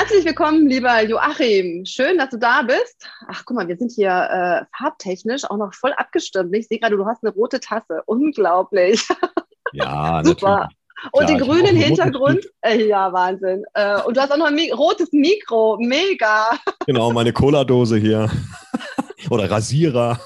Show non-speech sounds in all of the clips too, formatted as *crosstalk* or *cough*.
Herzlich willkommen, lieber Joachim. Schön, dass du da bist. Ach, guck mal, wir sind hier äh, farbtechnisch auch noch voll abgestimmt. Ich sehe gerade, du hast eine rote Tasse. Unglaublich. *laughs* Ja, super. Natürlich. Und Klar, den grünen Hintergrund, äh, ja, Wahnsinn. Äh, und du hast auch noch ein Mi rotes Mikro, mega. Genau, meine Cola-Dose hier. *laughs* Oder Rasierer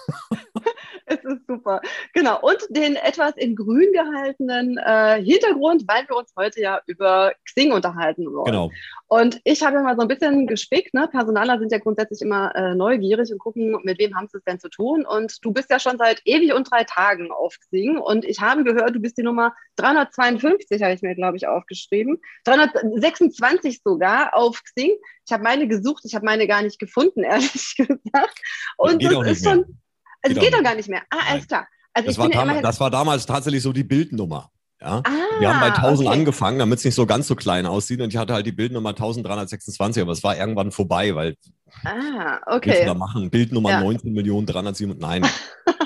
super. Genau. Und den etwas in grün gehaltenen äh, Hintergrund, weil wir uns heute ja über Xing unterhalten wollen. Genau. Und ich habe ja mal so ein bisschen gespickt. Ne? Personaler sind ja grundsätzlich immer äh, neugierig und gucken, mit wem haben sie es denn zu tun. Und du bist ja schon seit ewig und drei Tagen auf Xing. Und ich habe gehört, du bist die Nummer 352, habe ich mir, glaube ich, aufgeschrieben. 326 sogar auf Xing. Ich habe meine gesucht, ich habe meine gar nicht gefunden, *laughs* ehrlich gesagt. Und das, das ist schon also geht doch gar nicht mehr. Ah, alles klar. Also das, war ja das war damals tatsächlich so die Bildnummer. Ja? Ah, wir haben bei 1000 okay. angefangen, damit es nicht so ganz so klein aussieht. Und ich hatte halt die Bildnummer 1326, aber es war irgendwann vorbei, weil. Ah, okay. da machen Bildnummer ja. 19 Millionen 307. Nein.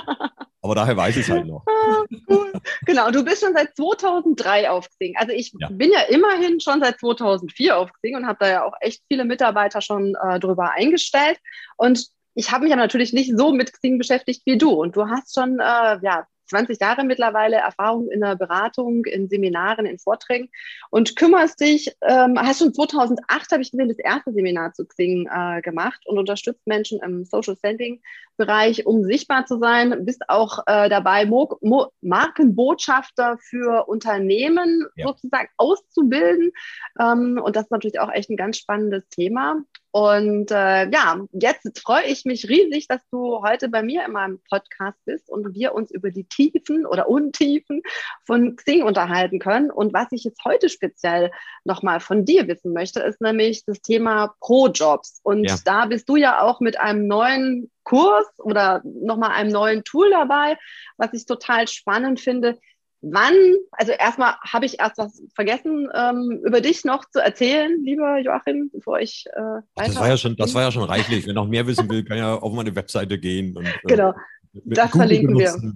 *laughs* aber daher weiß ich es halt noch. Ah, cool. Genau, du bist schon seit 2003 auf Xing. Also ich ja. bin ja immerhin schon seit 2004 auf Xing und habe da ja auch echt viele Mitarbeiter schon äh, drüber eingestellt. Und ich habe mich ja natürlich nicht so mit Xing beschäftigt wie du. Und du hast schon äh, ja, 20 Jahre mittlerweile Erfahrung in der Beratung, in Seminaren, in Vorträgen und kümmerst dich, ähm, hast schon 2008, habe ich gesehen, das erste Seminar zu Xing äh, gemacht und unterstützt Menschen im Social Standing Bereich, um sichtbar zu sein. Bist auch äh, dabei, Mo Mo Markenbotschafter für Unternehmen ja. sozusagen auszubilden. Ähm, und das ist natürlich auch echt ein ganz spannendes Thema. Und äh, ja, jetzt freue ich mich riesig, dass du heute bei mir in meinem Podcast bist und wir uns über die Tiefen oder Untiefen von Xing unterhalten können. Und was ich jetzt heute speziell nochmal von dir wissen möchte, ist nämlich das Thema Pro-Jobs. Und ja. da bist du ja auch mit einem neuen Kurs oder nochmal einem neuen Tool dabei, was ich total spannend finde. Wann, also erstmal habe ich erst was vergessen, ähm, über dich noch zu erzählen, lieber Joachim, bevor ich äh, weiter. Das war ja schon, das war ja schon reichlich. Wer noch mehr wissen will, kann ja auf meine Webseite gehen. Und, äh, genau, das Google verlinken wir.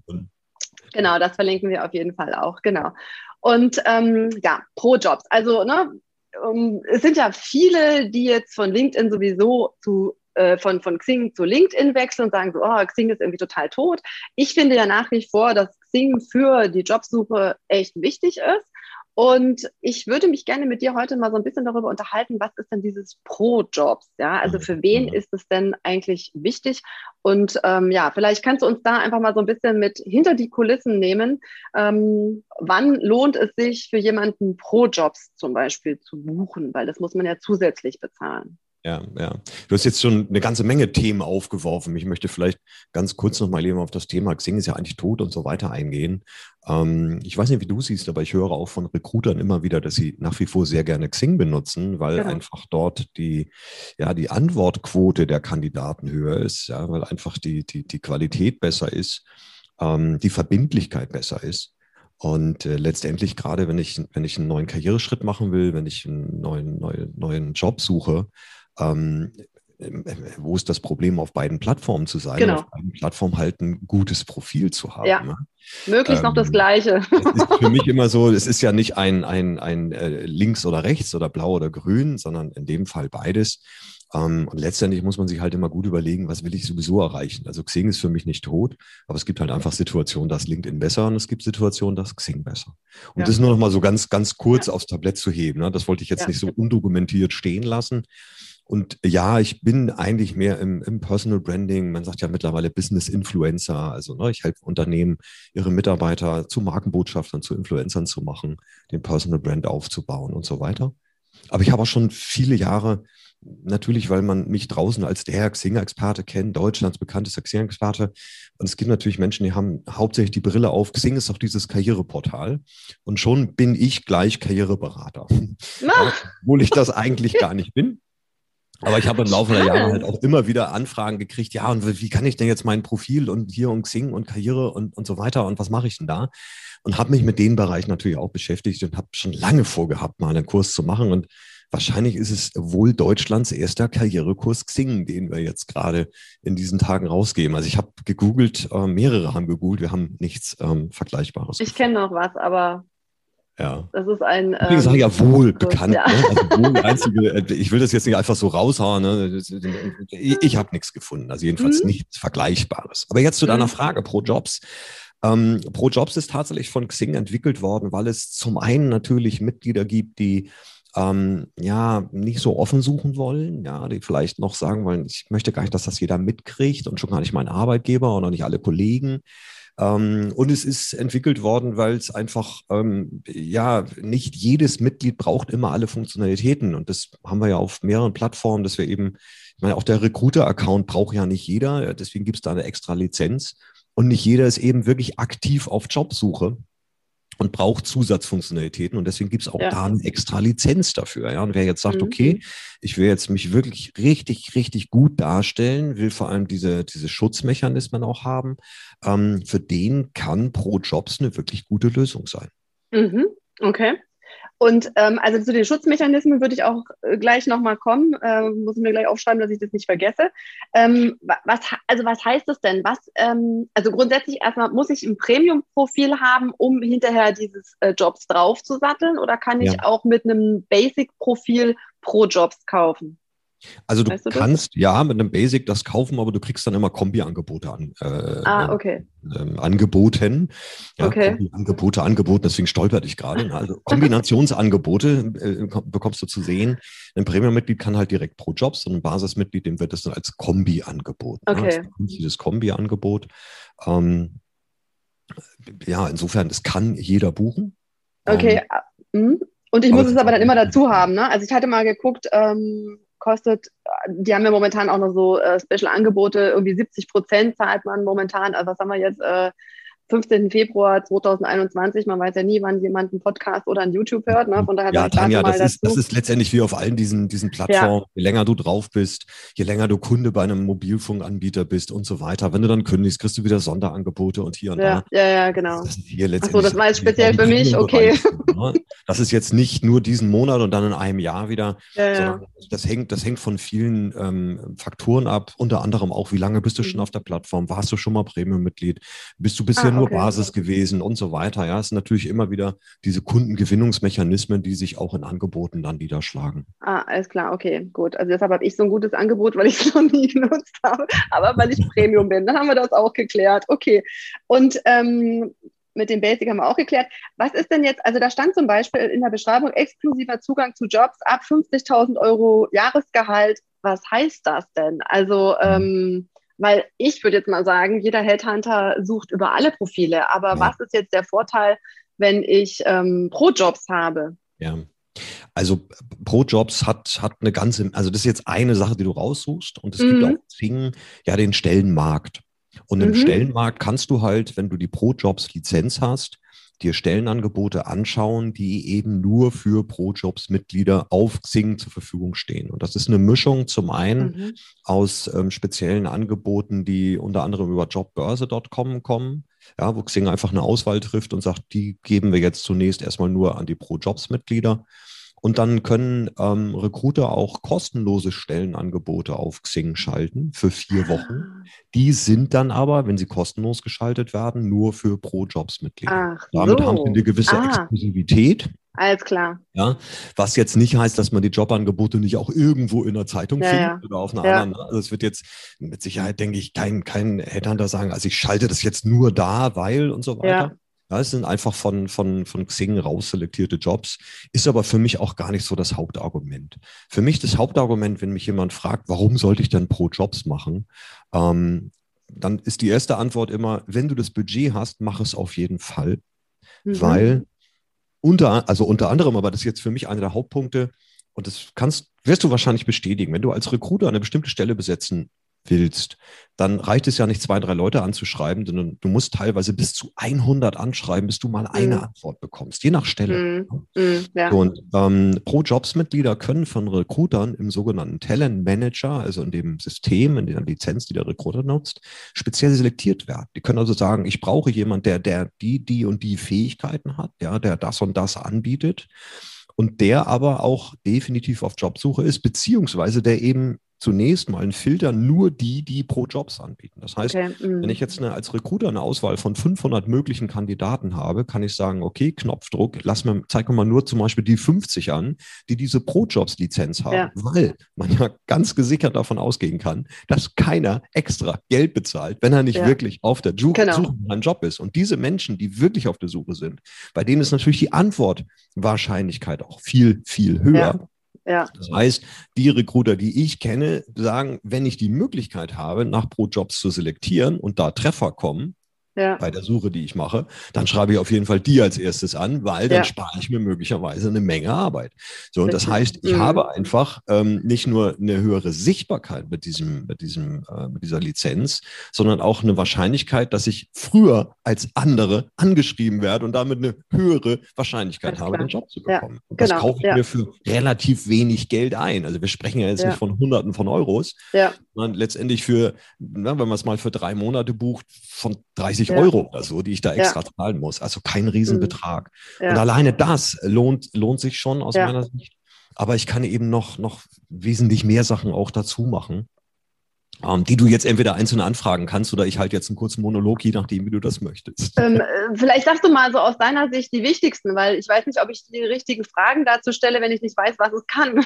Genau, das verlinken wir auf jeden Fall auch, genau. Und ähm, ja, Pro-Jobs. Also, ne, um, es sind ja viele, die jetzt von LinkedIn sowieso zu äh, von, von Xing zu LinkedIn wechseln und sagen so, oh, Xing ist irgendwie total tot. Ich finde ja nach wie vor, dass Xing für die Jobsuche echt wichtig ist. Und ich würde mich gerne mit dir heute mal so ein bisschen darüber unterhalten, was ist denn dieses Pro-Jobs? Ja, also für wen ist es denn eigentlich wichtig? Und ähm, ja, vielleicht kannst du uns da einfach mal so ein bisschen mit hinter die Kulissen nehmen. Ähm, wann lohnt es sich für jemanden Pro-Jobs zum Beispiel zu buchen? Weil das muss man ja zusätzlich bezahlen. Ja, ja. Du hast jetzt schon eine ganze Menge Themen aufgeworfen. Ich möchte vielleicht ganz kurz noch mal eben auf das Thema Xing ist ja eigentlich tot und so weiter eingehen. Ähm, ich weiß nicht, wie du siehst, aber ich höre auch von Recruitern immer wieder, dass sie nach wie vor sehr gerne Xing benutzen, weil ja. einfach dort die, ja, die Antwortquote der Kandidaten höher ist, ja, weil einfach die, die, die Qualität besser ist, ähm, die Verbindlichkeit besser ist. Und äh, letztendlich, gerade wenn ich, wenn ich einen neuen Karriereschritt machen will, wenn ich einen neuen, neuen, neuen Job suche, ähm, wo ist das Problem, auf beiden Plattformen zu sein, genau. auf beiden Plattformen halt ein gutes Profil zu haben. Ja. Ne? Möglichst ähm, noch das ähm, Gleiche. Es ist für mich immer so, es ist ja nicht ein, ein, ein äh, links oder rechts oder blau oder grün, sondern in dem Fall beides. Ähm, und letztendlich muss man sich halt immer gut überlegen, was will ich sowieso erreichen. Also Xing ist für mich nicht tot, aber es gibt halt einfach Situationen, dass LinkedIn besser und es gibt Situationen, dass Xing besser. Und ja. das nur noch mal so ganz, ganz kurz ja. aufs Tablett zu heben. Ne? Das wollte ich jetzt nicht so undokumentiert stehen lassen. Und ja, ich bin eigentlich mehr im, im, Personal Branding. Man sagt ja mittlerweile Business Influencer. Also ne, ich helfe Unternehmen, ihre Mitarbeiter zu Markenbotschaftern, zu Influencern zu machen, den Personal Brand aufzubauen und so weiter. Aber ich habe auch schon viele Jahre, natürlich, weil man mich draußen als der Xing-Experte kennt, Deutschlands bekanntester Xing-Experte. Und es gibt natürlich Menschen, die haben hauptsächlich die Brille auf. Xing ist auch dieses Karriereportal. Und schon bin ich gleich Karriereberater. *laughs* Obwohl ich das eigentlich gar nicht bin. Aber ich habe im Laufe der Jahre halt auch immer wieder Anfragen gekriegt, ja, und wie kann ich denn jetzt mein Profil und hier und Xing und Karriere und, und so weiter und was mache ich denn da? Und habe mich mit den Bereichen natürlich auch beschäftigt und habe schon lange vorgehabt, mal einen Kurs zu machen. Und wahrscheinlich ist es wohl Deutschlands erster Karrierekurs Xing, den wir jetzt gerade in diesen Tagen rausgeben. Also ich habe gegoogelt, äh, mehrere haben gegoogelt, wir haben nichts ähm, Vergleichbares. Ich kenne noch was, aber ja. Das ist ein. Ähm, ich sage ja wohl bekannt. Ja. Ne? Also *laughs* wohl einzige, äh, ich will das jetzt nicht einfach so raushauen. Ne? Ich, ich habe nichts gefunden. Also jedenfalls mhm. nichts Vergleichbares. Aber jetzt zu deiner mhm. Frage pro Jobs. Ähm, pro Jobs ist tatsächlich von Xing entwickelt worden, weil es zum einen natürlich Mitglieder gibt, die ähm, ja nicht so offen suchen wollen, ja, die vielleicht noch sagen wollen, ich möchte gar nicht, dass das jeder mitkriegt und schon gar nicht mein Arbeitgeber und auch nicht alle Kollegen. Ähm, und es ist entwickelt worden, weil es einfach, ähm, ja, nicht jedes Mitglied braucht immer alle Funktionalitäten. Und das haben wir ja auf mehreren Plattformen, dass wir eben, ich meine, auch der Recruiter-Account braucht ja nicht jeder. Deswegen gibt es da eine extra Lizenz. Und nicht jeder ist eben wirklich aktiv auf Jobsuche und braucht Zusatzfunktionalitäten und deswegen gibt es auch ja. da eine extra Lizenz dafür. Ja? Und wer jetzt sagt, mhm. okay, ich will jetzt mich wirklich richtig, richtig gut darstellen, will vor allem diese, diese Schutzmechanismen auch haben, ähm, für den kann Pro Jobs eine wirklich gute Lösung sein. Mhm. Okay. Und ähm, also zu den Schutzmechanismen würde ich auch äh, gleich nochmal kommen. Äh, muss ich mir gleich aufschreiben, dass ich das nicht vergesse. Ähm, was, also was heißt das denn? Was, ähm, also grundsätzlich erstmal muss ich ein Premium-Profil haben, um hinterher dieses äh, Jobs draufzusatteln oder kann ich ja. auch mit einem Basic-Profil pro Jobs kaufen? Also du, weißt du kannst das? ja mit einem Basic das kaufen, aber du kriegst dann immer Kombi-Angebote an. Äh, ah, okay. Ähm, angeboten. Ja, okay. Angebote, Angeboten, deswegen stolpert ich gerade. Also *laughs* Kombinationsangebote äh, bekommst du zu sehen. Ein Premium-Mitglied kann halt direkt pro Jobs und ein Basismitglied, dem wird das dann als Kombi angeboten. Ne? Okay. Ne? dieses Kombi-Angebot. Ähm, ja, insofern, das kann jeder buchen. Okay. Ähm, ah, und ich muss es aber dann immer dazu haben. Ne? Also ich hatte mal geguckt, ähm, kostet, die haben ja momentan auch noch so äh, Special-Angebote, irgendwie 70 Prozent zahlt man momentan, also was haben wir jetzt, äh, 15. Februar 2021. Man weiß ja nie, wann jemand einen Podcast oder ein YouTube hört. Ne? Von daher ja, Tanja, das ist, das ist letztendlich wie auf allen diesen, diesen Plattformen. Ja. Je länger du drauf bist, je länger du Kunde bei einem Mobilfunkanbieter bist und so weiter. Wenn du dann kündigst, kriegst du wieder Sonderangebote und hier und ja, da. Ja, ja, genau. Das Achso, das war jetzt speziell für mich, okay. Ne? Das ist jetzt nicht nur diesen Monat und dann in einem Jahr wieder, ja, sondern das hängt, das hängt von vielen ähm, Faktoren ab, unter anderem auch, wie lange bist du schon mhm. auf der Plattform? Warst du schon mal Premium-Mitglied? Bist du bisher ah, nur okay. Basis gewesen und so weiter. Ja, es sind natürlich immer wieder diese Kundengewinnungsmechanismen, die sich auch in Angeboten dann niederschlagen. Ah, alles klar, okay, gut. Also deshalb habe ich so ein gutes Angebot, weil ich es *laughs* noch nie genutzt habe, aber weil ich Premium bin. Dann haben wir das auch geklärt. Okay. Und ähm, mit dem Basic haben wir auch geklärt. Was ist denn jetzt, also da stand zum Beispiel in der Beschreibung exklusiver Zugang zu Jobs ab 50.000 Euro Jahresgehalt. Was heißt das denn? Also, ähm, weil ich würde jetzt mal sagen, jeder Headhunter sucht über alle Profile. Aber ja. was ist jetzt der Vorteil, wenn ich ähm, Pro-Jobs habe? Ja. Also Pro-Jobs hat, hat eine ganze, also das ist jetzt eine Sache, die du raussuchst und es mhm. gibt auch Zwingen, ja den Stellenmarkt. Und im mhm. Stellenmarkt kannst du halt, wenn du die Pro-Jobs-Lizenz hast, dir Stellenangebote anschauen, die eben nur für Pro-Jobs-Mitglieder auf Xing zur Verfügung stehen. Und das ist eine Mischung zum einen mhm. aus ähm, speziellen Angeboten, die unter anderem über jobbörse.com kommen, ja, wo Xing einfach eine Auswahl trifft und sagt, die geben wir jetzt zunächst erstmal nur an die Pro-Jobs-Mitglieder. Und dann können ähm, Recruiter auch kostenlose Stellenangebote auf Xing schalten für vier Wochen. Ah. Die sind dann aber, wenn sie kostenlos geschaltet werden, nur für Pro-Jobs-Mitglieder. Damit so. haben sie eine gewisse ah. Exklusivität. Alles klar. Ja, was jetzt nicht heißt, dass man die Jobangebote nicht auch irgendwo in der Zeitung ja, findet ja. oder auf einer ja. anderen. Also es wird jetzt mit Sicherheit, denke ich, kein, kein Headhunter sagen, also ich schalte das jetzt nur da, weil und so weiter. Ja, es sind einfach von, von, von Xing rausselektierte Jobs, ist aber für mich auch gar nicht so das Hauptargument. Für mich das Hauptargument, wenn mich jemand fragt, warum sollte ich denn pro Jobs machen, ähm, dann ist die erste Antwort immer, wenn du das Budget hast, mach es auf jeden Fall, mhm. weil unter, also unter anderem, aber das ist jetzt für mich einer der Hauptpunkte, und das kannst, wirst du wahrscheinlich bestätigen, wenn du als Recruiter eine bestimmte Stelle besetzen willst, dann reicht es ja nicht, zwei, drei Leute anzuschreiben, sondern du musst teilweise bis zu 100 anschreiben, bis du mal eine mhm. Antwort bekommst, je nach Stelle. Mhm. Mhm, ja. Und ähm, Pro-Jobs-Mitglieder können von Recruitern im sogenannten Talent Manager, also in dem System, in der Lizenz, die der Recruiter nutzt, speziell selektiert werden. Die können also sagen, ich brauche jemanden, der, der die, die und die Fähigkeiten hat, ja, der das und das anbietet und der aber auch definitiv auf Jobsuche ist, beziehungsweise der eben zunächst mal ein Filter nur die, die pro Jobs anbieten. Das heißt, okay. wenn ich jetzt eine, als Recruiter eine Auswahl von 500 möglichen Kandidaten habe, kann ich sagen, okay, Knopfdruck, lass mir, zeig mir mal nur zum Beispiel die 50 an, die diese Pro-Jobs-Lizenz haben, ja. weil man ja ganz gesichert davon ausgehen kann, dass keiner extra Geld bezahlt, wenn er nicht ja. wirklich auf der Suche genau. nach einem Job ist. Und diese Menschen, die wirklich auf der Suche sind, bei denen ist natürlich die Antwortwahrscheinlichkeit auch viel, viel höher. Ja. Ja. Das heißt, die Recruiter, die ich kenne, sagen, wenn ich die Möglichkeit habe, nach Pro-Jobs zu selektieren und da Treffer kommen, ja. bei der Suche, die ich mache, dann schreibe ich auf jeden Fall die als erstes an, weil dann ja. spare ich mir möglicherweise eine Menge Arbeit. So, und das heißt, ich mhm. habe einfach ähm, nicht nur eine höhere Sichtbarkeit mit diesem, mit diesem, äh, mit dieser Lizenz, sondern auch eine Wahrscheinlichkeit, dass ich früher als andere angeschrieben werde und damit eine höhere Wahrscheinlichkeit habe, den Job zu bekommen. Ja. Genau. Das kaufe ich mir für relativ wenig Geld ein. Also wir sprechen ja jetzt nicht von Hunderten von Euros, sondern letztendlich für, na, wenn man es mal für drei Monate bucht, von 30 50 ja. Euro oder so, die ich da extra ja. zahlen muss. Also kein Riesenbetrag. Mhm. Ja. Und alleine das lohnt, lohnt sich schon aus meiner Sicht. Aber ich kann eben noch, noch wesentlich mehr Sachen auch dazu machen, ähm, die du jetzt entweder einzeln anfragen kannst oder ich halte jetzt einen kurzen Monolog, je nachdem, wie du das möchtest. Ähm, *laughs* äh, vielleicht sagst du mal so aus deiner Sicht die wichtigsten, weil ich weiß nicht, ob ich die richtigen Fragen dazu stelle, wenn ich nicht weiß, was es kann.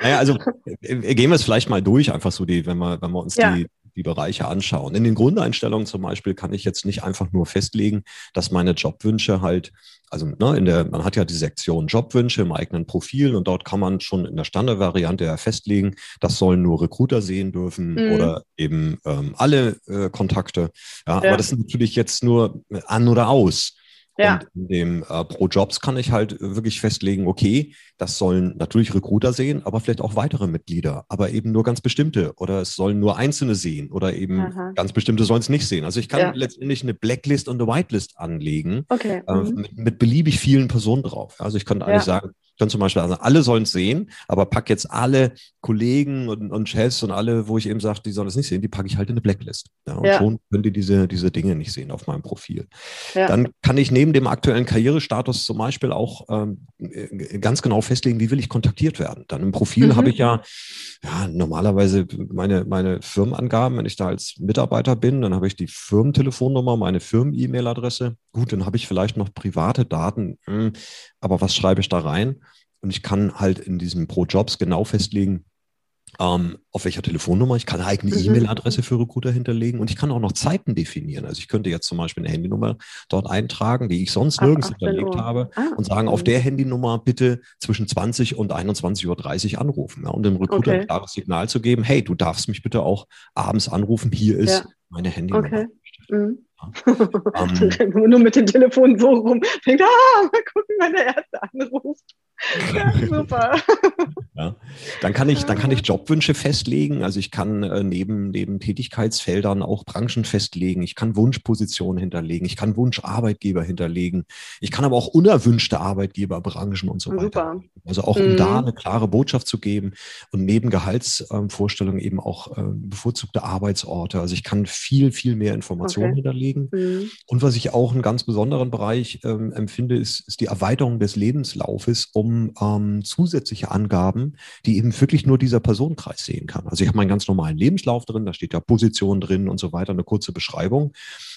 Naja, also äh, gehen wir es vielleicht mal durch, einfach so die, wenn wir, wenn wir uns ja. die, die Bereiche anschauen. In den Grundeinstellungen zum Beispiel kann ich jetzt nicht einfach nur festlegen, dass meine Jobwünsche halt, also ne, in der, man hat ja die Sektion Jobwünsche im eigenen Profil und dort kann man schon in der Standardvariante ja festlegen, das sollen nur Recruiter sehen dürfen mhm. oder eben ähm, alle äh, Kontakte. Ja, ja, aber das sind natürlich jetzt nur an oder aus. Ja. Und in dem äh, Pro Jobs kann ich halt wirklich festlegen, okay, das sollen natürlich Recruiter sehen, aber vielleicht auch weitere Mitglieder, aber eben nur ganz bestimmte oder es sollen nur Einzelne sehen oder eben Aha. ganz bestimmte sollen es nicht sehen. Also ich kann ja. letztendlich eine Blacklist und eine Whitelist anlegen okay. äh, mhm. mit, mit, beliebig vielen Personen drauf. Also ich könnte eigentlich sagen, können zum Beispiel, also alle sollen es sehen, aber pack jetzt alle Kollegen und, und Chefs und alle, wo ich eben sage, die sollen es nicht sehen, die packe ich halt in eine Blacklist. Ja, und ja. schon können die diese, diese Dinge nicht sehen auf meinem Profil. Ja. Dann kann ich neben dem aktuellen Karrierestatus zum Beispiel auch ähm, ganz genau festlegen, wie will ich kontaktiert werden. Dann im Profil mhm. habe ich ja, ja normalerweise meine, meine Firmenangaben, wenn ich da als Mitarbeiter bin, dann habe ich die Firmentelefonnummer, meine Firmen-E-Mail-Adresse. Gut, dann habe ich vielleicht noch private Daten, hm, aber was schreibe ich da rein? Und ich kann halt in diesem Pro-Jobs genau festlegen, ähm, auf welcher Telefonnummer. Ich kann eine eigene mhm. E-Mail-Adresse für Recruiter hinterlegen und ich kann auch noch Zeiten definieren. Also ich könnte jetzt zum Beispiel eine Handynummer dort eintragen, die ich sonst nirgends Ach, hinterlegt habe ah, und sagen, auf der Handynummer bitte zwischen 20 und 21.30 Uhr anrufen. Ja, und dem Recruiter okay. ein klares Signal zu geben, hey, du darfst mich bitte auch abends anrufen, hier ist ja. meine Handynummer. Okay. Mhm. um, *laughs* Nur mit dem Telefon so rum. Denkt, ah, mal gucken, wenn der Erste anruft. Ja, *laughs* super. Ja. Dann, kann ich, dann kann ich Jobwünsche festlegen. Also ich kann äh, neben, neben Tätigkeitsfeldern auch Branchen festlegen. Ich kann Wunschpositionen hinterlegen. Ich kann Wunscharbeitgeber hinterlegen. Ich kann aber auch unerwünschte Arbeitgeberbranchen und so weiter. Super. Also auch um mhm. da eine klare Botschaft zu geben und neben Gehaltsvorstellungen ähm, eben auch äh, bevorzugte Arbeitsorte. Also ich kann viel, viel mehr Informationen okay. hinterlegen. Mhm. Und was ich auch einen ganz besonderen Bereich ähm, empfinde, ist, ist die Erweiterung des Lebenslaufes um ähm, zusätzliche Angaben, die eben wirklich nur dieser Personenkreis sehen kann. Also ich habe meinen ganz normalen Lebenslauf drin, da steht ja Position drin und so weiter, eine kurze Beschreibung.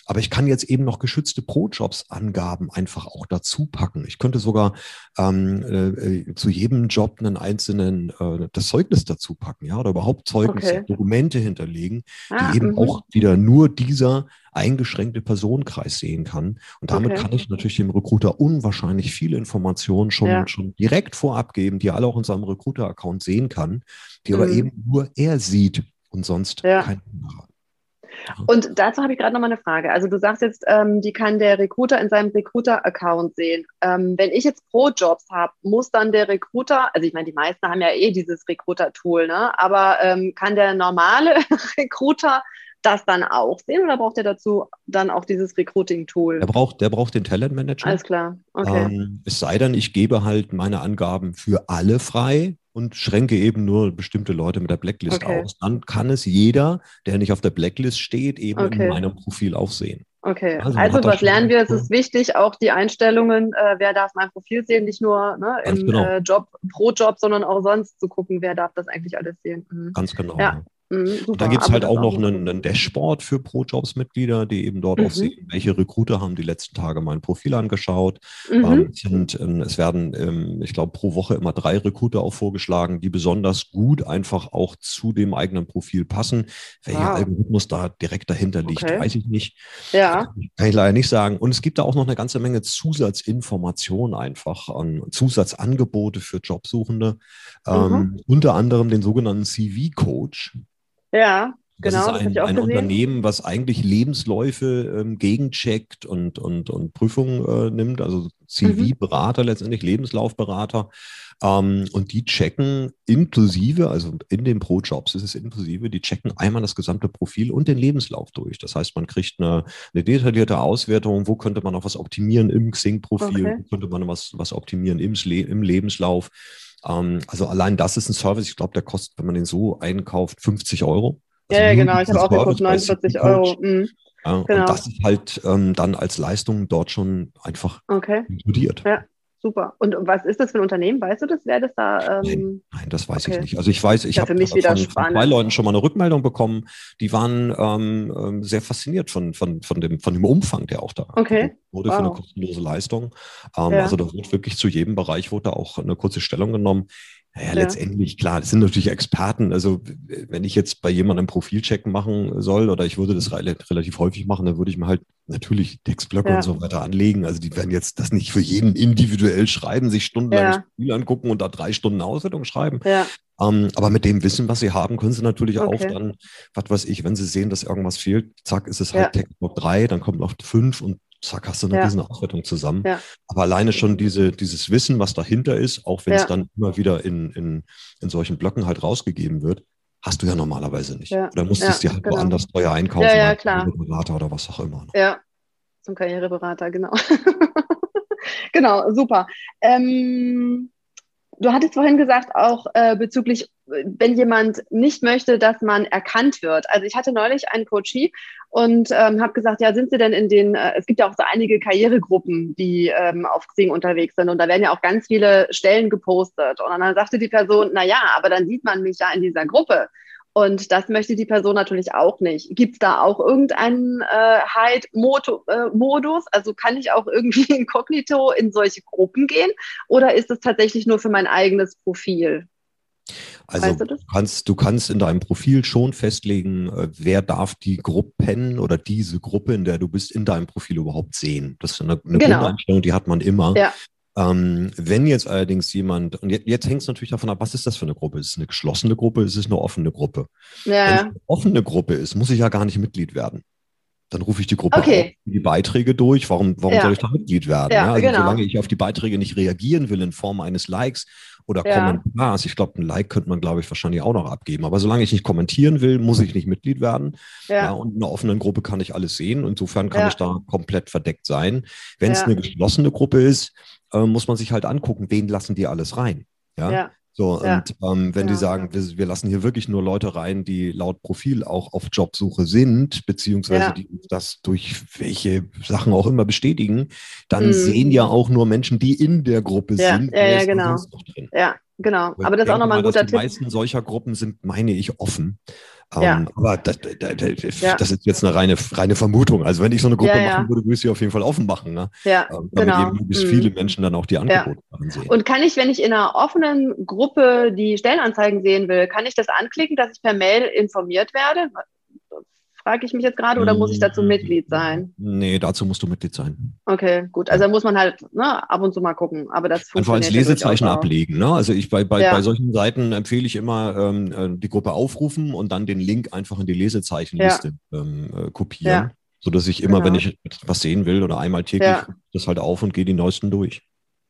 Aber ich kann jetzt eben noch geschützte Pro-Jobs-Angaben einfach auch dazu packen. Ich könnte sogar ähm, äh, zu jedem Job einen einzelnen äh, das Zeugnis dazu packen, ja, oder überhaupt Zeugnisse, okay. Dokumente hinterlegen, ah, die eben -hmm. auch wieder nur dieser eingeschränkte Personenkreis sehen kann. Und damit okay. kann ich natürlich dem Recruiter unwahrscheinlich viele Informationen schon, ja. schon direkt vorab geben, die er alle auch in seinem Recruiter-Account sehen kann, die mhm. aber eben nur er sieht und sonst ja. kein anderer. Und dazu habe ich gerade noch mal eine Frage. Also du sagst jetzt, ähm, die kann der Recruiter in seinem Recruiter-Account sehen. Ähm, wenn ich jetzt Pro-Jobs habe, muss dann der Recruiter, also ich meine, die meisten haben ja eh dieses Recruiter-Tool, ne? aber ähm, kann der normale *laughs* Recruiter das dann auch sehen oder braucht er dazu dann auch dieses Recruiting-Tool? Der braucht, der braucht den Talent-Manager. Alles klar, okay. Ähm, es sei denn, ich gebe halt meine Angaben für alle frei und schränke eben nur bestimmte Leute mit der Blacklist okay. aus. Dann kann es jeder, der nicht auf der Blacklist steht, eben okay. in meinem Profil auch sehen. Okay, also, also was lernen wir? Es ist wichtig, auch die Einstellungen, äh, wer darf mein Profil sehen, nicht nur ne, im genau. äh, Job, pro Job, sondern auch sonst zu gucken, wer darf das eigentlich alles sehen. Mhm. Ganz genau. Ja. Mhm, und dann gibt es halt auch noch einen, einen, Dashboard für Pro-Jobs-Mitglieder, die eben dort mhm. auch sehen, welche Recruiter haben die letzten Tage mein Profil angeschaut. Mhm. Ähm, sind, ähm, es werden, ähm, ich glaube, pro Woche immer drei Recruiter auch vorgeschlagen, die besonders gut einfach auch zu dem eigenen Profil passen. Welcher wow. Algorithmus da direkt dahinter liegt, okay. weiß ich nicht. Ja. Kann ich leider nicht sagen. Und es gibt da auch noch eine ganze Menge Zusatzinformationen einfach an Zusatzangebote für Jobsuchende. Ähm, mhm. unter anderem den sogenannten CV-Coach. Ja, genau. Das ist ein, ein Unternehmen, was eigentlich Lebensläufe ähm, gegencheckt und, und, und Prüfungen äh, nimmt, also CV-Berater mhm. letztendlich, Lebenslaufberater. Ähm, und die checken inklusive, also in den Pro-Jobs ist es inklusive, die checken einmal das gesamte Profil und den Lebenslauf durch. Das heißt, man kriegt eine, eine detaillierte Auswertung, wo könnte man noch was optimieren im Xing-Profil, okay. wo könnte man was, was optimieren im, im Lebenslauf. Ähm, also allein das ist ein Service, ich glaube, der kostet, wenn man den so einkauft, 50 Euro. Also ja, genau, ich habe auch geguckt, 49 Euro. Mhm. Ja, genau. Und das ist halt ähm, dann als Leistung dort schon einfach okay. inkludiert. Ja. Super. Und was ist das für ein Unternehmen? Weißt du das? Wer das da? Ähm... Nein, nein, das weiß okay. ich nicht. Also ich weiß, ich ja, habe von, von, zwei Leuten schon mal eine Rückmeldung bekommen. Die waren ähm, ähm, sehr fasziniert von, von, von, dem, von dem Umfang, der auch da okay. wurde wow. für eine kostenlose Leistung. Ähm, ja. Also da wird wirklich zu jedem Bereich wurde auch eine kurze Stellung genommen. Naja, ja. letztendlich, klar, das sind natürlich Experten. Also, wenn ich jetzt bei jemandem Profilcheck machen soll oder ich würde das relativ häufig machen, dann würde ich mir halt natürlich Textblöcke ja. und so weiter anlegen. Also, die werden jetzt das nicht für jeden individuell schreiben, sich stundenlang ja. das Profil angucken und da drei Stunden Auswertung schreiben. Ja. Ähm, aber mit dem Wissen, was sie haben, können sie natürlich okay. auch dann, was weiß ich, wenn sie sehen, dass irgendwas fehlt, zack, ist es halt ja. Textblock drei, dann kommt noch fünf und zack, hast du eine ja. riesen Auswertung zusammen. Ja. Aber alleine schon diese, dieses Wissen, was dahinter ist, auch wenn es dann immer wieder in, in, in solchen Blöcken halt rausgegeben wird, hast du ja normalerweise nicht. Ja. Oder musst du es dir halt genau. woanders teuer einkaufen, ja, ja, klar. Berater oder was auch immer. Ja, zum Karriereberater, genau. *laughs* genau, super. Ähm, Du hattest vorhin gesagt, auch äh, bezüglich, wenn jemand nicht möchte, dass man erkannt wird. Also ich hatte neulich einen Coachie und ähm, habe gesagt, ja, sind Sie denn in den, äh, es gibt ja auch so einige Karrieregruppen, die ähm, auf Xing unterwegs sind und da werden ja auch ganz viele Stellen gepostet. Und dann sagte die Person, na ja, aber dann sieht man mich ja in dieser Gruppe. Und das möchte die Person natürlich auch nicht. Gibt es da auch irgendeinen äh, Hide-Modus? Also kann ich auch irgendwie *laughs* inkognito in solche Gruppen gehen? Oder ist es tatsächlich nur für mein eigenes Profil? Also weißt du, du, kannst, du kannst in deinem Profil schon festlegen, äh, wer darf die Gruppen oder diese Gruppe, in der du bist, in deinem Profil überhaupt sehen. Das ist eine, eine genau. Grundeinstellung, die hat man immer. Ja. Ähm, wenn jetzt allerdings jemand, und jetzt, jetzt hängt es natürlich davon ab, was ist das für eine Gruppe? Ist es eine geschlossene Gruppe? Ist es eine offene Gruppe? Ja. Wenn es eine offene Gruppe ist, muss ich ja gar nicht Mitglied werden. Dann rufe ich die Gruppe okay. auf, die Beiträge durch. Warum, warum ja. soll ich da Mitglied werden? Ja, also genau. solange ich auf die Beiträge nicht reagieren will in Form eines Likes oder Kommentars, ich glaube, ein Like könnte man, glaube ich, wahrscheinlich auch noch abgeben. Aber solange ich nicht kommentieren will, muss ich nicht Mitglied werden. Ja. und in einer offenen Gruppe kann ich alles sehen. Insofern kann ich da komplett verdeckt sein. Wenn es eine geschlossene Gruppe ist, äh, muss man sich halt angucken, wen lassen die alles rein. Ja. ja. So, ja. und ähm, wenn ja, die sagen, wir, wir, lassen hier wirklich nur Leute rein, die laut Profil auch auf Jobsuche sind, beziehungsweise die das durch welche Sachen auch immer bestätigen, dann mhm. sehen ja auch nur Menschen, die in der Gruppe sind. Ja, ja, genau. Ja, genau. Aber das ist auch nochmal ein guter Tipp. Die meisten solcher Gruppen sind, meine ich, offen. Ja. Um, ähm, aber das, das, ja. das, ist jetzt eine reine, reine Vermutung. Also wenn ich so eine Gruppe ja, machen würde, würde ich sie auf jeden Fall offen machen. Ne? Ja, ähm, damit genau. eben möglichst mhm. viele Menschen dann auch die Angebote sehen. Und kann ich, wenn ich in einer offenen Gruppe die Stellenanzeigen sehen will, kann ich das anklicken, dass ich per Mail informiert werde? Frage ich mich jetzt gerade, oder muss ich dazu Mitglied sein? Nee, dazu musst du Mitglied sein. Okay, gut. Also ja. muss man halt ne, ab und zu mal gucken. Aber das Einfach als Lesezeichen ablegen. Ne? Also ich bei, bei, ja. bei solchen Seiten empfehle ich immer ähm, äh, die Gruppe aufrufen und dann den Link einfach in die Lesezeichenliste ja. ähm, äh, kopieren. Sodass ich immer, genau. wenn ich was sehen will oder einmal täglich, das halt auf und gehe die neuesten durch.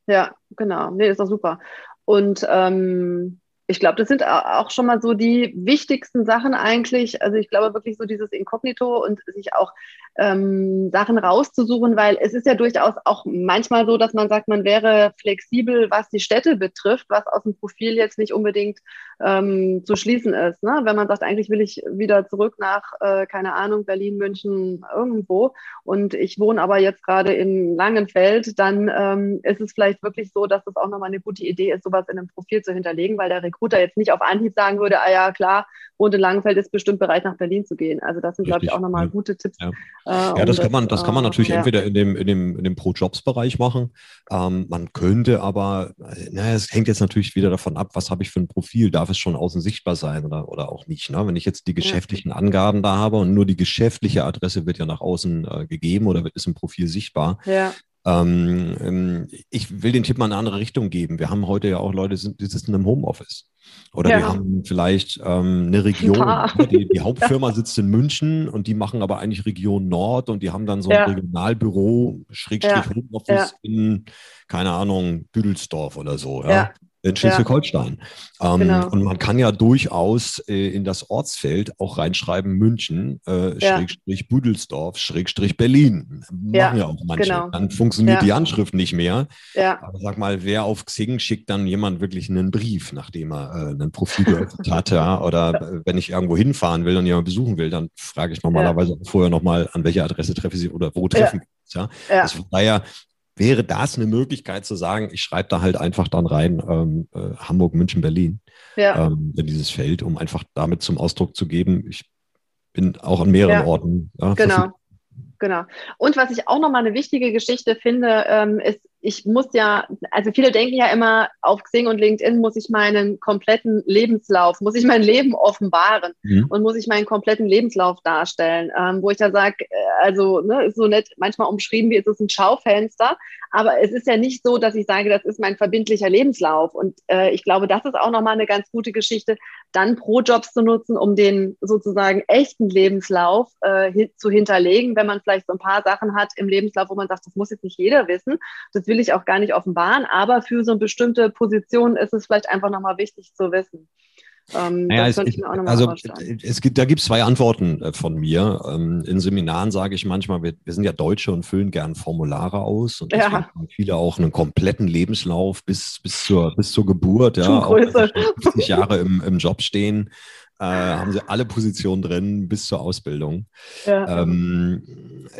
Ja, genau. Nee, ist doch super. Und ähm, ich glaube, das sind auch schon mal so die wichtigsten Sachen eigentlich. Also ich glaube wirklich so dieses Inkognito und sich auch ähm, Sachen rauszusuchen, weil es ist ja durchaus auch manchmal so, dass man sagt, man wäre flexibel, was die Städte betrifft, was aus dem Profil jetzt nicht unbedingt ähm, zu schließen ist. Ne? Wenn man sagt, eigentlich will ich wieder zurück nach, äh, keine Ahnung, Berlin, München, irgendwo und ich wohne aber jetzt gerade in Langenfeld, dann ähm, ist es vielleicht wirklich so, dass es auch nochmal eine gute Idee ist, sowas in einem Profil zu hinterlegen, weil der Recruiter jetzt nicht auf Anhieb sagen würde, ah ja, klar, wohnt in Langenfeld, ist bestimmt bereit, nach Berlin zu gehen. Also das sind, glaube ich, auch nochmal ja. gute Tipps. Ja, äh, ja das, kann man, das kann man äh, natürlich ja. entweder in dem, in dem, in dem Pro-Jobs-Bereich machen. Ähm, man könnte aber, naja, es hängt jetzt natürlich wieder davon ab, was habe ich für ein Profil. Darf es schon außen sichtbar sein oder, oder auch nicht? Ne? Wenn ich jetzt die geschäftlichen Angaben da habe und nur die geschäftliche Adresse wird ja nach außen äh, gegeben oder ist im Profil sichtbar, ja. Ähm, ähm, ich will den Tipp mal in eine andere Richtung geben. Wir haben heute ja auch Leute, die sitzen im Homeoffice. Oder ja. wir haben vielleicht ähm, eine Region. Die, die, *laughs* Hauptfirma sitzt in München und die machen aber eigentlich Region Nord und die haben dann so ein ja. Regionalbüro, Schrägstrich. Homeoffice in, keine Ahnung, Büdelsdorf oder so. Ja in Schleswig-Holstein. Ja. Ähm, genau. Und man kann ja durchaus äh, in das Ortsfeld auch reinschreiben München, äh, ja. Schrägstrich Büdelsdorf, Schrägstrich Berlin. Ja. Machen ja auch manche. Genau. Dann funktioniert die Anschrift nicht mehr. Aber sag mal, wer auf Xing schickt dann jemand wirklich einen Brief, nachdem er äh, ein Profil geöffnet hat, ja? Oder wenn ich irgendwo hinfahren will und jemand besuchen will, dann frage ich normalerweise vorher nochmal, an welche Adresse treffe ich sie oder wo treffen ja. Ja. Also von daher wäre das eine Möglichkeit zu sagen, ich schreibe da halt einfach dann rein ähm, äh, Hamburg, München, Berlin ja. ähm, in dieses Feld, um einfach damit zum Ausdruck zu geben, ich bin auch an mehreren ja. Orten. Ja, genau. Genau. Und was ich auch nochmal eine wichtige Geschichte finde, ähm, ist, ich muss ja, also viele denken ja immer, auf Xing und LinkedIn muss ich meinen kompletten Lebenslauf, muss ich mein Leben offenbaren mhm. und muss ich meinen kompletten Lebenslauf darstellen, ähm, wo ich da sage, äh, also ne, ist so nett manchmal umschrieben, wie ist es ein Schaufenster, aber es ist ja nicht so, dass ich sage, das ist mein verbindlicher Lebenslauf. Und äh, ich glaube, das ist auch nochmal eine ganz gute Geschichte, dann Pro-Jobs zu nutzen, um den sozusagen echten Lebenslauf äh, hin zu hinterlegen, wenn man vielleicht so ein paar Sachen hat im Lebenslauf, wo man sagt, das muss jetzt nicht jeder wissen. Das will will ich auch gar nicht offenbaren, aber für so eine bestimmte Position ist es vielleicht einfach nochmal wichtig zu wissen. Ähm, naja, es, also es gibt, da gibt es zwei Antworten äh, von mir. Ähm, in Seminaren sage ich manchmal, wir, wir, sind ja Deutsche und füllen gern Formulare aus und ja. haben viele auch einen kompletten Lebenslauf bis, bis, zur, bis zur Geburt, ja, auch 50 Jahre im, im Job stehen äh, haben sie alle Positionen drin bis zur Ausbildung. Ja. Ähm,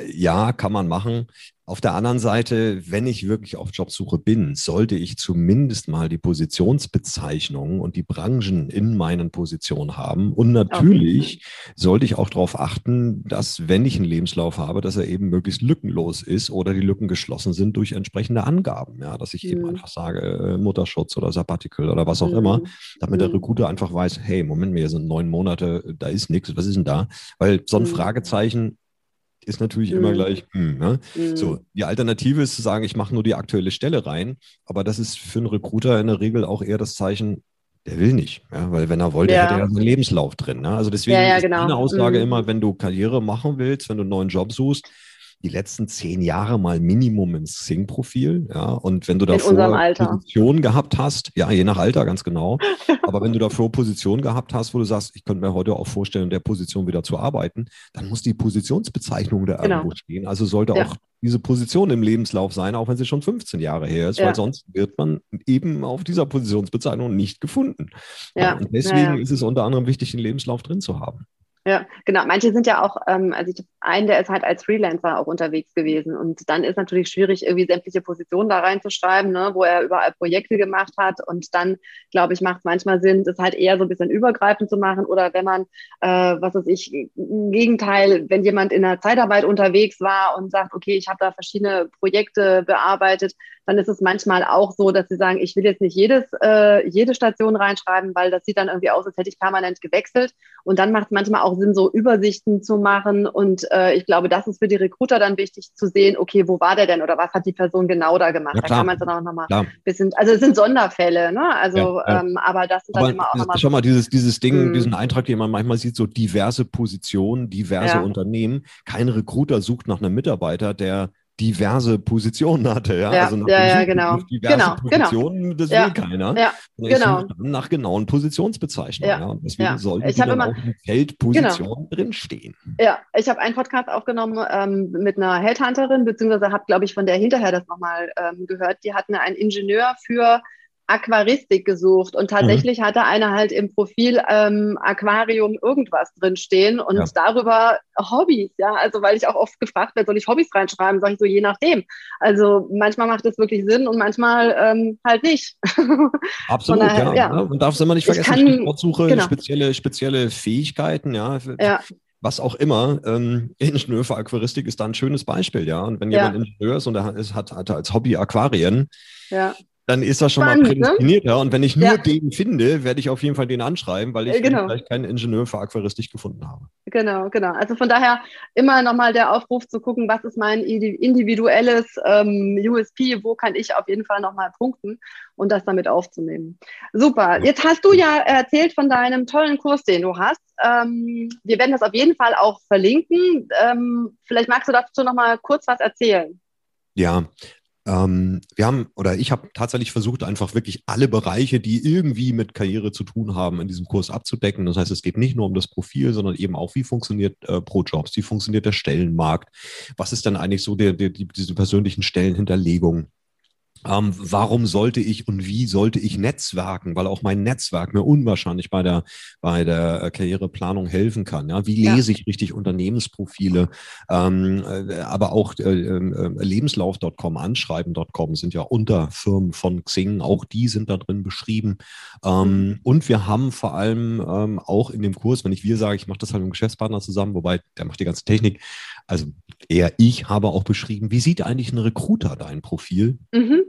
ja, kann man machen. Auf der anderen Seite, wenn ich wirklich auf Jobsuche bin, sollte ich zumindest mal die Positionsbezeichnung und die Branchen in meinen Positionen haben. Und natürlich okay. sollte ich auch darauf achten, dass, wenn ich einen Lebenslauf habe, dass er eben möglichst lückenlos ist oder die Lücken geschlossen sind durch entsprechende Angaben. Ja, dass ich mhm. eben einfach sage, äh, Mutterschutz oder Sabbatical oder was auch mhm. immer, damit der mhm. Recruiter einfach weiß, hey, Moment, wir sind neun Monate, da ist nichts, was ist denn da? Weil so ein mhm. Fragezeichen ist natürlich mhm. immer gleich, hm, ne? mhm. so, die Alternative ist zu sagen, ich mache nur die aktuelle Stelle rein, aber das ist für einen Recruiter in der Regel auch eher das Zeichen, der will nicht, ja? weil wenn er wollte, ja. hätte er seinen Lebenslauf drin. Ne? Also deswegen ja, ja, genau. ist meine Aussage mhm. immer, wenn du Karriere machen willst, wenn du einen neuen Job suchst, die letzten zehn Jahre mal Minimum im Sing-Profil. Ja, und wenn du davor Position gehabt hast, ja, je nach Alter, ganz genau. *laughs* aber wenn du davor Position gehabt hast, wo du sagst, ich könnte mir heute auch vorstellen, in der Position wieder zu arbeiten, dann muss die Positionsbezeichnung da genau. irgendwo stehen. Also sollte ja. auch diese Position im Lebenslauf sein, auch wenn sie schon 15 Jahre her ist, ja. weil sonst wird man eben auf dieser Positionsbezeichnung nicht gefunden. Ja. Und deswegen ist es unter anderem wichtig, den Lebenslauf drin zu haben. Ja, genau. Manche sind ja auch, ähm, also ich einen, der ist halt als Freelancer auch unterwegs gewesen. Und dann ist natürlich schwierig, irgendwie sämtliche Positionen da reinzuschreiben, ne, wo er überall Projekte gemacht hat. Und dann, glaube ich, macht es manchmal Sinn, das halt eher so ein bisschen übergreifend zu machen. Oder wenn man, äh, was weiß ich, im Gegenteil, wenn jemand in der Zeitarbeit unterwegs war und sagt, okay, ich habe da verschiedene Projekte bearbeitet, dann ist es manchmal auch so, dass sie sagen, ich will jetzt nicht jedes, äh, jede Station reinschreiben, weil das sieht dann irgendwie aus, als hätte ich permanent gewechselt. Und dann macht es manchmal auch auch Sinn, so Übersichten zu machen. Und äh, ich glaube, das ist für die Recruiter dann wichtig zu sehen, okay, wo war der denn oder was hat die Person genau da gemacht? Ja, da kann man dann auch nochmal ein bisschen, also es sind Sonderfälle, ne? Also, ja, ähm, aber das ist dann immer auch nochmal. Schau mal, dieses, dieses Ding, mh. diesen Eintrag, den man manchmal sieht, so diverse Positionen, diverse Unternehmen. Kein Recruiter sucht nach einem Mitarbeiter, der diverse Positionen hatte. Ja, ja, also nach ja, ja genau. Diverse genau, genau. Positionen, genau. das will keiner. Ja, genau. nach genauen Positionsbezeichnungen. Ja. Deswegen ja. sollten ich dann auch im Feld Position genau. drinstehen. Ja, ich habe einen Podcast aufgenommen ähm, mit einer Headhunterin, beziehungsweise habe, glaube ich, von der hinterher das nochmal ähm, gehört. Die hatten einen Ingenieur für Aquaristik gesucht und tatsächlich mhm. hatte einer halt im Profil ähm, Aquarium irgendwas drinstehen und ja. darüber Hobbys, ja, also weil ich auch oft gefragt werde, soll ich Hobbys reinschreiben, sage ich so, je nachdem. Also manchmal macht es wirklich Sinn und manchmal ähm, halt nicht. *laughs* Absolut, daher, ja. ja. Man ne? darf es immer nicht vergessen, ich, kann, ich suche genau. spezielle, spezielle Fähigkeiten, ja. ja was auch immer. Ähm, Ingenieur für Aquaristik ist da ein schönes Beispiel, ja. Und wenn ja. jemand Ingenieur ist und er hat, hat als Hobby Aquarien, ja dann ist das schon Spannend, mal ne? prädestiniert. Ne? Ja. Und wenn ich nur ja. den finde, werde ich auf jeden Fall den anschreiben, weil ich genau. vielleicht keinen Ingenieur für Aquaristik gefunden habe. Genau, genau. Also von daher immer nochmal der Aufruf zu gucken, was ist mein individuelles ähm, USP, wo kann ich auf jeden Fall nochmal punkten und das damit aufzunehmen. Super. Jetzt hast du ja erzählt von deinem tollen Kurs, den du hast. Ähm, wir werden das auf jeden Fall auch verlinken. Ähm, vielleicht magst du dazu nochmal kurz was erzählen. Ja, ähm, wir haben oder ich habe tatsächlich versucht, einfach wirklich alle Bereiche, die irgendwie mit Karriere zu tun haben, in diesem Kurs abzudecken. Das heißt, es geht nicht nur um das Profil, sondern eben auch, wie funktioniert äh, ProJobs, wie funktioniert der Stellenmarkt, was ist dann eigentlich so der, der, die, diese persönlichen Stellenhinterlegung, ähm, warum sollte ich und wie sollte ich netzwerken? Weil auch mein Netzwerk mir unwahrscheinlich bei der, bei der äh, Karriereplanung helfen kann. Ja? Wie lese ja. ich richtig Unternehmensprofile? Ähm, äh, aber auch äh, äh, lebenslauf.com, anschreiben.com sind ja Unterfirmen von Xing. Auch die sind da drin beschrieben. Ähm, mhm. und wir haben vor allem ähm, auch in dem Kurs, wenn ich wir sage, ich mache das halt mit dem Geschäftspartner zusammen, wobei der macht die ganze Technik. Also eher ich habe auch beschrieben, wie sieht eigentlich ein Recruiter dein Profil? Mhm.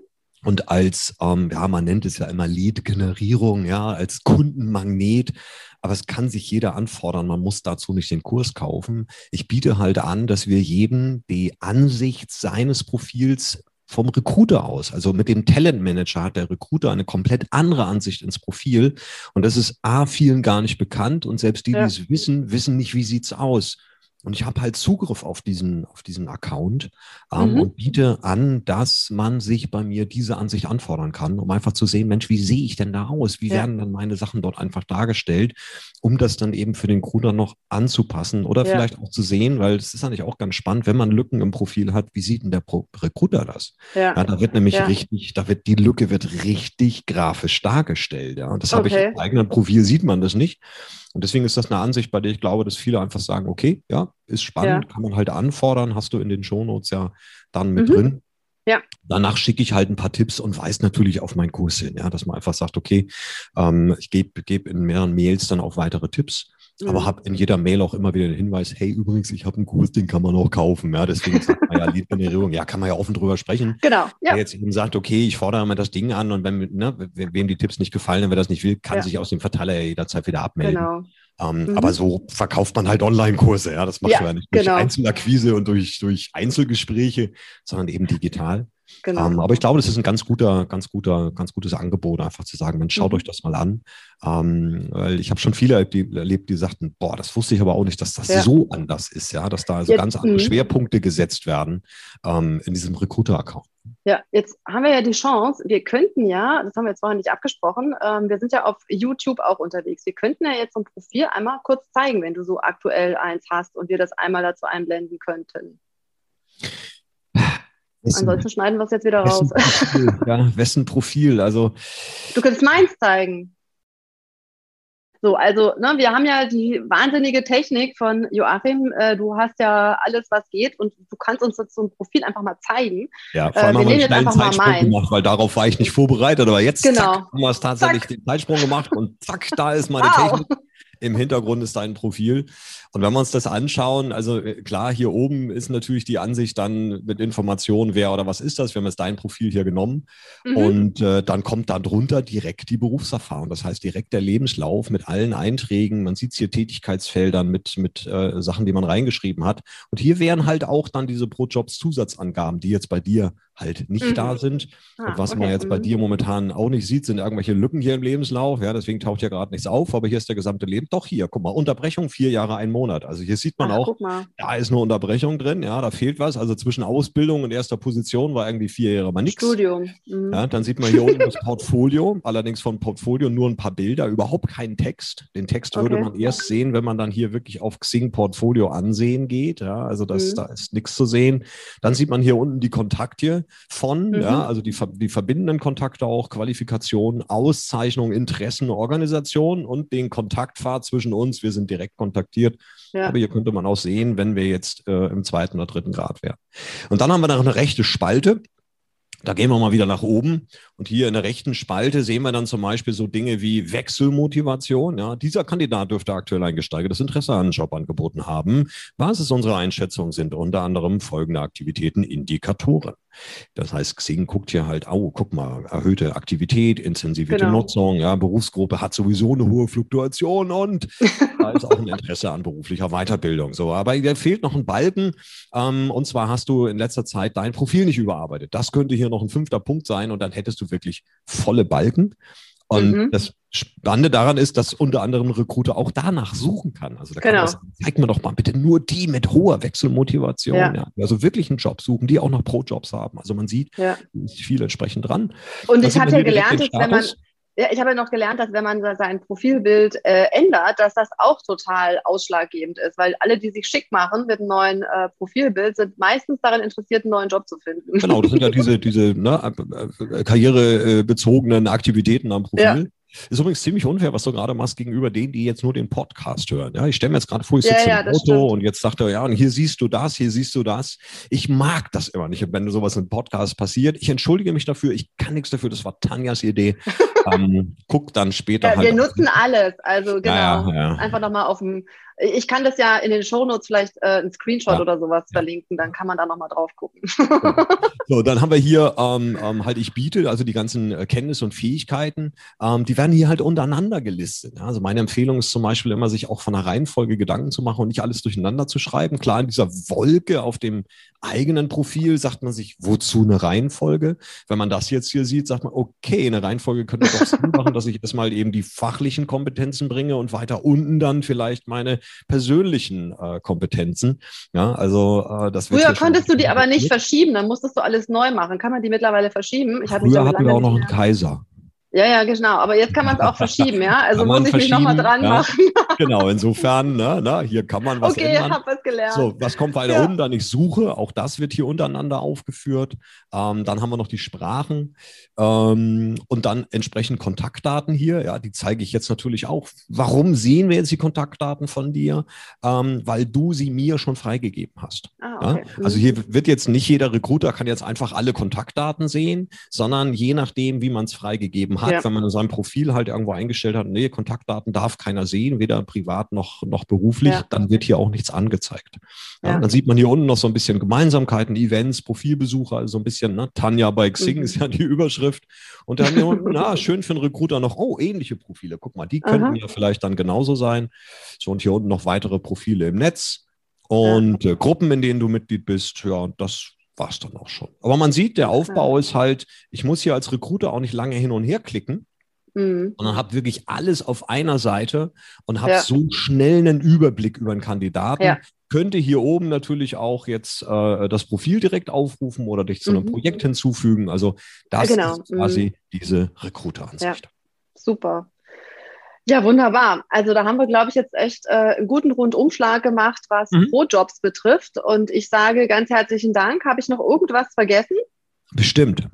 Und als, ähm, ja, man nennt es ja immer Lead-Generierung, ja, als Kundenmagnet. Aber es kann sich jeder anfordern. Man muss dazu nicht den Kurs kaufen. Ich biete halt an, dass wir jedem die Ansicht seines Profils vom Recruiter aus. Also mit dem Talentmanager hat der Recruiter eine komplett andere Ansicht ins Profil. Und das ist A, vielen gar nicht bekannt. Und selbst die, ja. die es wissen, wissen nicht, wie sieht's aus. Und ich habe halt Zugriff auf diesen, auf diesen Account ähm, mhm. und biete an, dass man sich bei mir diese Ansicht anfordern kann, um einfach zu sehen, Mensch, wie sehe ich denn da aus? Wie ja. werden dann meine Sachen dort einfach dargestellt, um das dann eben für den Crew noch anzupassen oder ja. vielleicht auch zu sehen, weil es ist eigentlich auch ganz spannend, wenn man Lücken im Profil hat, wie sieht denn der Pro Recruiter das? Ja. ja da wird nämlich richtig, da wird die Lücke wird richtig grafisch dargestellt. Ja, und das okay. habe ich im eigenen Profil sieht man das nicht. Und deswegen ist das eine Ansicht, bei der ich glaube, dass viele einfach sagen, okay, ja, ist spannend, ja. kann man halt anfordern, hast du in den Shownotes ja dann mit mhm. drin. Ja. Danach schicke ich halt ein paar Tipps und weise natürlich auf meinen Kurs hin, ja, dass man einfach sagt, okay, ähm, ich gebe geb in mehreren Mails dann auch weitere Tipps. Mhm. Aber habe in jeder Mail auch immer wieder den Hinweis, hey, übrigens, ich habe einen Kurs, den kann man auch kaufen. Ja, deswegen sagt man ja Lead-Generierung, ja, kann man ja offen drüber sprechen. Genau. Ja. Wer jetzt eben sagt, okay, ich fordere mal das Ding an und wenn, ne, wem die Tipps nicht gefallen, wer das nicht will, kann ja. sich aus dem Verteiler ja jederzeit wieder abmelden. Genau. Ähm, mhm. Aber so verkauft man halt Online-Kurse. Ja, das macht ja, du ja nicht durch genau. Einzelakquise und durch, durch Einzelgespräche, sondern eben digital. Genau. Ähm, aber ich glaube, das ist ein ganz guter, ganz guter, ganz gutes Angebot, einfach zu sagen, man schaut mhm. euch das mal an. Ähm, weil ich habe schon viele erlebt die, erlebt, die sagten, boah, das wusste ich aber auch nicht, dass das ja. so anders ist, ja, dass da also jetzt, ganz andere mh. Schwerpunkte gesetzt werden ähm, in diesem Recruiter-Account. Ja, jetzt haben wir ja die Chance, wir könnten ja, das haben wir jetzt vorher nicht abgesprochen, ähm, wir sind ja auf YouTube auch unterwegs. Wir könnten ja jetzt so ein Profil einmal kurz zeigen, wenn du so aktuell eins hast und wir das einmal dazu einblenden könnten. Wessen, Ansonsten schneiden wir es jetzt wieder raus. Profil, *laughs* ja, wessen Profil? Also. Du kannst meins zeigen. So, also ne, wir haben ja die wahnsinnige Technik von Joachim. Äh, du hast ja alles, was geht und du kannst uns jetzt so ein Profil einfach mal zeigen. Ja, vor allem äh, haben wir einen schnellen Zeitsprung gemacht, weil darauf war ich nicht vorbereitet. Aber jetzt genau. zack, haben wir es tatsächlich zack. den Zeitsprung gemacht und zack, da ist meine wow. Technik. Im Hintergrund ist dein Profil. Und wenn wir uns das anschauen, also äh, klar, hier oben ist natürlich die Ansicht dann mit Informationen, wer oder was ist das. Wir haben jetzt dein Profil hier genommen. Mhm. Und äh, dann kommt da drunter direkt die Berufserfahrung. Das heißt, direkt der Lebenslauf mit allen Einträgen. Man sieht hier Tätigkeitsfeldern mit, mit äh, Sachen, die man reingeschrieben hat. Und hier wären halt auch dann diese Pro-Jobs-Zusatzangaben, die jetzt bei dir halt nicht mhm. da sind. Ah, und was okay. man jetzt bei dir mhm. momentan auch nicht sieht, sind irgendwelche Lücken hier im Lebenslauf. Ja, deswegen taucht ja gerade nichts auf, aber hier ist der gesamte Leben. Doch hier, guck mal, Unterbrechung vier Jahre, ein Monat. Also hier sieht man Ach, auch, da ist eine Unterbrechung drin, ja, da fehlt was. Also zwischen Ausbildung und erster Position war irgendwie vier Jahre mal nichts. Studium. Mhm. Ja, dann sieht man hier unten das Portfolio, allerdings von Portfolio nur ein paar Bilder, überhaupt keinen Text. Den Text okay. würde man erst sehen, wenn man dann hier wirklich auf Xing Portfolio ansehen geht. Ja, also das, mhm. da ist nichts zu sehen. Dann sieht man hier unten die Kontakte von, mhm. ja, also die, die verbindenden Kontakte auch, Qualifikation, Auszeichnung, Interessen, Organisation und den Kontaktpfad zwischen uns. Wir sind direkt kontaktiert. Ja. Aber hier könnte man auch sehen, wenn wir jetzt äh, im zweiten oder dritten Grad wären. Und dann haben wir noch eine rechte Spalte. Da gehen wir mal wieder nach oben und hier in der rechten Spalte sehen wir dann zum Beispiel so Dinge wie Wechselmotivation. Ja, dieser Kandidat dürfte aktuell ein gesteigertes Interesse an Job angeboten haben. Was ist unsere Einschätzung? Sind unter anderem folgende Aktivitäten Indikatoren. Das heißt, Xing guckt hier halt, oh, guck mal, erhöhte Aktivität, intensivierte genau. Nutzung, ja, Berufsgruppe hat sowieso eine hohe Fluktuation und da *laughs* ist auch ein Interesse an beruflicher Weiterbildung. So, aber da fehlt noch ein Balken. Ähm, und zwar hast du in letzter Zeit dein Profil nicht überarbeitet. Das könnte hier noch ein fünfter Punkt sein und dann hättest du wirklich volle Balken. Und mhm. das Spannende daran ist, dass unter anderem Recruiter auch danach suchen kann. Also da genau. kann man zeig mir doch mal bitte nur die mit hoher Wechselmotivation. Ja. Ja. Also wirklich einen Job suchen, die auch noch Pro-Jobs haben. Also man sieht, ja. ist viel entsprechend dran. Und ich hatte gelernt, dass wenn man, ja, ich habe ja noch gelernt, dass wenn man sein Profilbild äh, ändert, dass das auch total ausschlaggebend ist, weil alle, die sich schick machen mit einem neuen äh, Profilbild, sind meistens daran interessiert, einen neuen Job zu finden. Genau, das sind ja *laughs* diese, diese ne, karrierebezogenen Aktivitäten am Profil. Ist übrigens ziemlich unfair, was du gerade machst gegenüber denen, die jetzt nur den Podcast hören. Ja, ich stelle mir jetzt gerade vor, ich sitze ja, ja, im Auto stimmt. und jetzt sagt er, ja, und hier siehst du das, hier siehst du das. Ich mag das immer nicht, wenn sowas im Podcast passiert. Ich entschuldige mich dafür, ich kann nichts dafür, das war Tanjas Idee. *laughs* ähm, guck dann später ja, halt. Wir nutzen alles, also genau. Einfach nochmal auf dem ich kann das ja in den Shownotes vielleicht äh, einen Screenshot ja. oder sowas verlinken, dann kann man da nochmal drauf gucken. so, dann haben wir hier ähm, ähm, halt ich biete, also die ganzen äh, Kenntnisse und Fähigkeiten, ähm, die werden hier halt untereinander gelistet. Ja? Also meine Empfehlung ist zum Beispiel immer, sich auch von einer Reihenfolge Gedanken zu machen und nicht alles durcheinander zu schreiben. Klar, in dieser Wolke auf dem eigenen Profil sagt man sich, wozu eine Reihenfolge? Wenn man das jetzt hier sieht, sagt man, okay, eine Reihenfolge könnte doch Sinn machen, dass ich erstmal eben die fachlichen Kompetenzen bringe und weiter unten dann vielleicht meine persönlichen äh, Kompetenzen. Ja, also äh, das Früher konntest du die aber nicht verschieben, dann musstest du alles neu machen. Kann man die mittlerweile verschieben? Ich Früher hatten wir auch noch einen Kaiser. Ja, ja, genau. Aber jetzt kann man es auch verschieben, ja. Also muss ich mich nochmal dran ja. machen. *laughs* genau, insofern, ne, ne, hier kann man was okay, ändern. Okay, ich habe was gelernt. So, was kommt weiter ja. unten? Dann ich suche. Auch das wird hier untereinander aufgeführt. Ähm, dann haben wir noch die Sprachen ähm, und dann entsprechend Kontaktdaten hier. Ja, die zeige ich jetzt natürlich auch. Warum sehen wir jetzt die Kontaktdaten von dir? Ähm, weil du sie mir schon freigegeben hast. Ah, okay. ja? Also mhm. hier wird jetzt nicht jeder Recruiter kann jetzt einfach alle Kontaktdaten sehen, sondern je nachdem, wie man es freigegeben hat hat, ja. wenn man in seinem Profil halt irgendwo eingestellt hat, nee, Kontaktdaten darf keiner sehen, weder privat noch, noch beruflich, ja. dann wird hier auch nichts angezeigt. Ja, dann sieht man hier unten noch so ein bisschen Gemeinsamkeiten, Events, Profilbesucher, also so ein bisschen, ne, Tanja bei Xing mhm. ist ja die Überschrift. Und dann hier unten, *laughs* na, schön für einen Recruiter noch, oh, ähnliche Profile. Guck mal, die könnten Aha. ja vielleicht dann genauso sein. So, und hier unten noch weitere Profile im Netz und äh, Gruppen, in denen du Mitglied bist. Ja, und das war es dann auch schon. Aber man sieht, der Aufbau ist halt, ich muss hier als Recruiter auch nicht lange hin und her klicken, mhm. sondern habe wirklich alles auf einer Seite und habe ja. so schnell einen Überblick über einen Kandidaten. Ja. Könnte hier oben natürlich auch jetzt äh, das Profil direkt aufrufen oder dich zu einem mhm. Projekt hinzufügen. Also das genau. ist quasi mhm. diese Recruiter-Ansicht. Ja. Super. Ja, wunderbar. Also da haben wir, glaube ich, jetzt echt äh, einen guten Rundumschlag gemacht, was mhm. Pro-Jobs betrifft. Und ich sage ganz herzlichen Dank. Habe ich noch irgendwas vergessen? Bestimmt.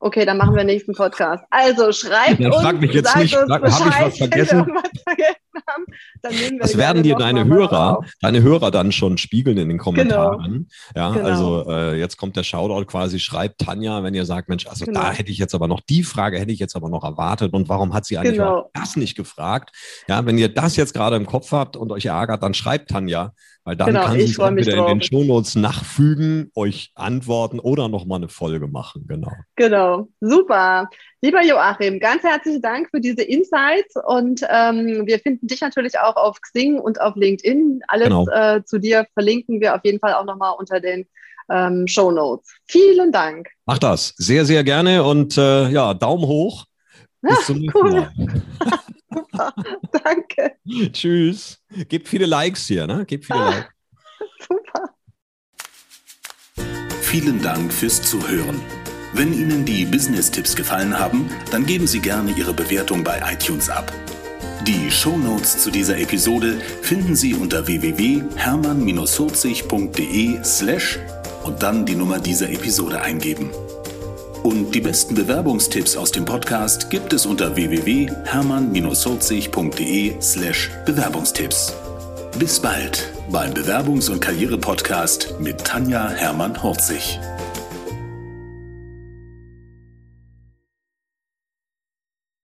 Okay, dann machen wir nächsten Podcast. Also schreibt ja, frag mich jetzt nicht, uns frag, Bescheid, ich was vergessen? Wenn wir vergessen haben, dann nehmen wir das werden dir deine Hörer, deine Hörer dann schon spiegeln in den Kommentaren. Genau. Ja, genau. also äh, jetzt kommt der Shoutout quasi, schreibt Tanja, wenn ihr sagt, Mensch, also genau. da hätte ich jetzt aber noch die Frage, hätte ich jetzt aber noch erwartet und warum hat sie eigentlich genau. das nicht gefragt? Ja, wenn ihr das jetzt gerade im Kopf habt und euch ärgert, dann schreibt Tanja, weil dann genau, kann sie es wieder drauf. in den Shownotes nachfügen, euch antworten oder nochmal eine Folge machen. Genau. Genau. Super. Lieber Joachim, ganz herzlichen Dank für diese Insights und ähm, wir finden dich natürlich auch auf Xing und auf LinkedIn. Alles genau. äh, zu dir verlinken wir auf jeden Fall auch nochmal unter den ähm, Show Notes. Vielen Dank. Mach das. Sehr, sehr gerne und äh, ja, Daumen hoch. Bis zum nächsten. Mal. *laughs* Super, *laughs* danke. Tschüss. Gebt viele Likes hier, ne? Gebt viele ah, Likes. *laughs* Super. Vielen Dank fürs Zuhören. Wenn Ihnen die Business-Tipps gefallen haben, dann geben Sie gerne Ihre Bewertung bei iTunes ab. Die Show Notes zu dieser Episode finden Sie unter www.hermann-40.de slash und dann die Nummer dieser Episode eingeben. Und die besten Bewerbungstipps aus dem Podcast gibt es unter www.hermann-40.de slash Bewerbungstipps. Bis bald beim Bewerbungs- und Karriere-Podcast mit Tanja Hermann-Horzig.